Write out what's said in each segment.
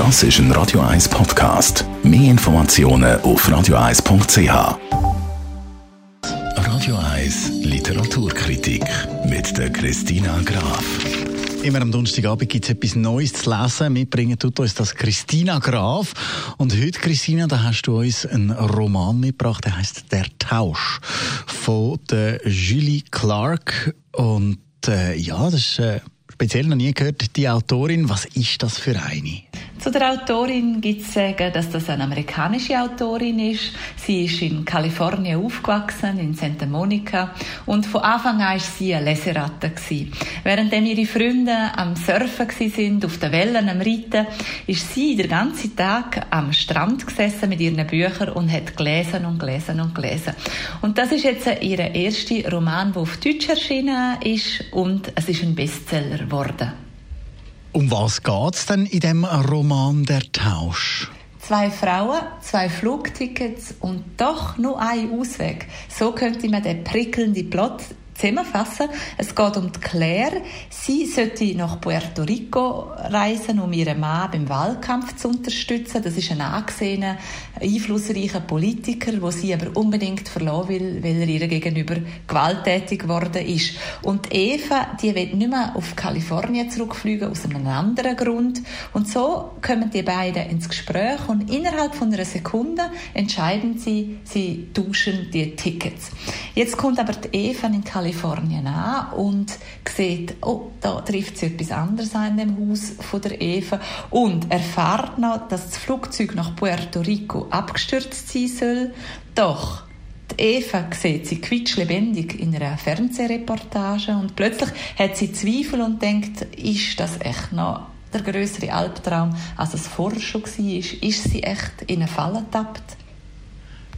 Das ist ein Radio 1 Podcast. Mehr Informationen auf radio1.ch. Radio 1 Literaturkritik mit der Christina Graf. Immer am Donnerstagabend gibt es etwas Neues zu lesen. Mitbringen tut uns das Christina Graf. Und heute, Christina, da hast du uns einen Roman mitgebracht, der heißt Der Tausch von Julie Clark. Und äh, ja, das ist äh, speziell noch nie gehört, die Autorin. Was ist das für eine? Zu der Autorin gibt es sagen, dass das eine amerikanische Autorin ist. Sie ist in Kalifornien aufgewachsen, in Santa Monica. Und von Anfang an war sie eine Leseratte. Während ihre Freunde am Surfen sind, auf den Wellen am Reiten, ist sie den ganzen Tag am Strand gesessen mit ihren Büchern und hat gelesen und gelesen und gelesen. Und das ist jetzt ihr erster Roman, der auf Deutsch erschienen ist und es ist ein Bestseller geworden. Um was geht es denn in dem Roman Der Tausch? Zwei Frauen, zwei Flugtickets und doch nur ein Ausweg. So könnte man den prickelnden Plot zusammenfassen. Es geht um Claire. Sie sollte nach Puerto Rico reisen, um ihren Mann beim Wahlkampf zu unterstützen. Das ist ein angesehener, einflussreicher Politiker, wo sie aber unbedingt verloren will, weil er ihr gegenüber gewalttätig geworden ist. Und Eva, die will nicht mehr auf Kalifornien zurückfliegen, aus einem anderen Grund. Und so kommen die beiden ins Gespräch und innerhalb von einer Sekunde entscheiden sie, sie tauschen die Tickets. Jetzt kommt aber die Eva in Kalifornien Kalifornien an und sieht, oh, da trifft sie etwas anderes an dem Haus von der Eva und erfahrt noch, dass das Flugzeug nach Puerto Rico abgestürzt sein soll. Doch die Eva sieht sie quietschlebendig in einer Fernsehreportage und plötzlich hat sie Zweifel und denkt, ist das echt noch der größere Albtraum, als es vorher schon war? Ist sie echt in eine Falle getappt?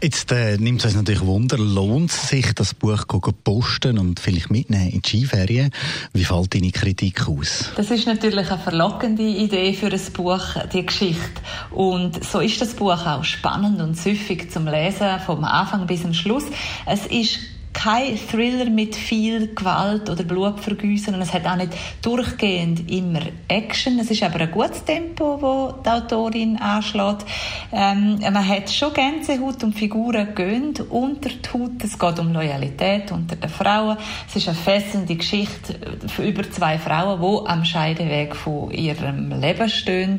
Jetzt äh, nimmt es uns natürlich Wunder, lohnt es sich, das Buch zu posten und vielleicht mitnehmen in die Skiferien? Wie fällt deine Kritik aus? Das ist natürlich eine verlockende Idee für ein Buch, die Geschichte. Und so ist das Buch auch spannend und süffig zum Lesen, vom Anfang bis zum Schluss. Es ist kein Thriller mit viel Gewalt oder Blutvergüssen und es hat auch nicht durchgehend immer Action. Es ist aber ein gutes Tempo, wo die Autorin anschlägt. Ähm, man hat schon Gänsehaut und Figuren gehen unter die Haut. Es geht um Loyalität unter den Frauen. Es ist eine fesselnde Geschichte über zwei Frauen, die am Scheideweg von ihrem Leben stehen.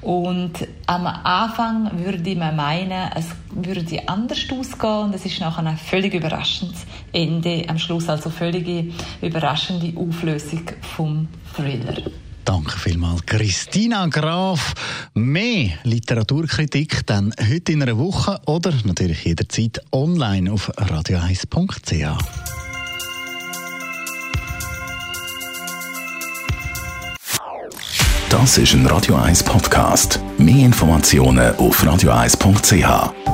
Und am Anfang würde man meinen, es würde anders ausgehen und es ist nachher ein völlig überraschendes Ende, am Schluss also völlige überraschende Auflösung vom Thriller. Danke vielmals, Christina Graf. Mehr Literaturkritik dann heute in einer Woche oder natürlich jederzeit online auf radio1.ch. Das ist ein Radio 1 Podcast. Mehr Informationen auf radio1.ch.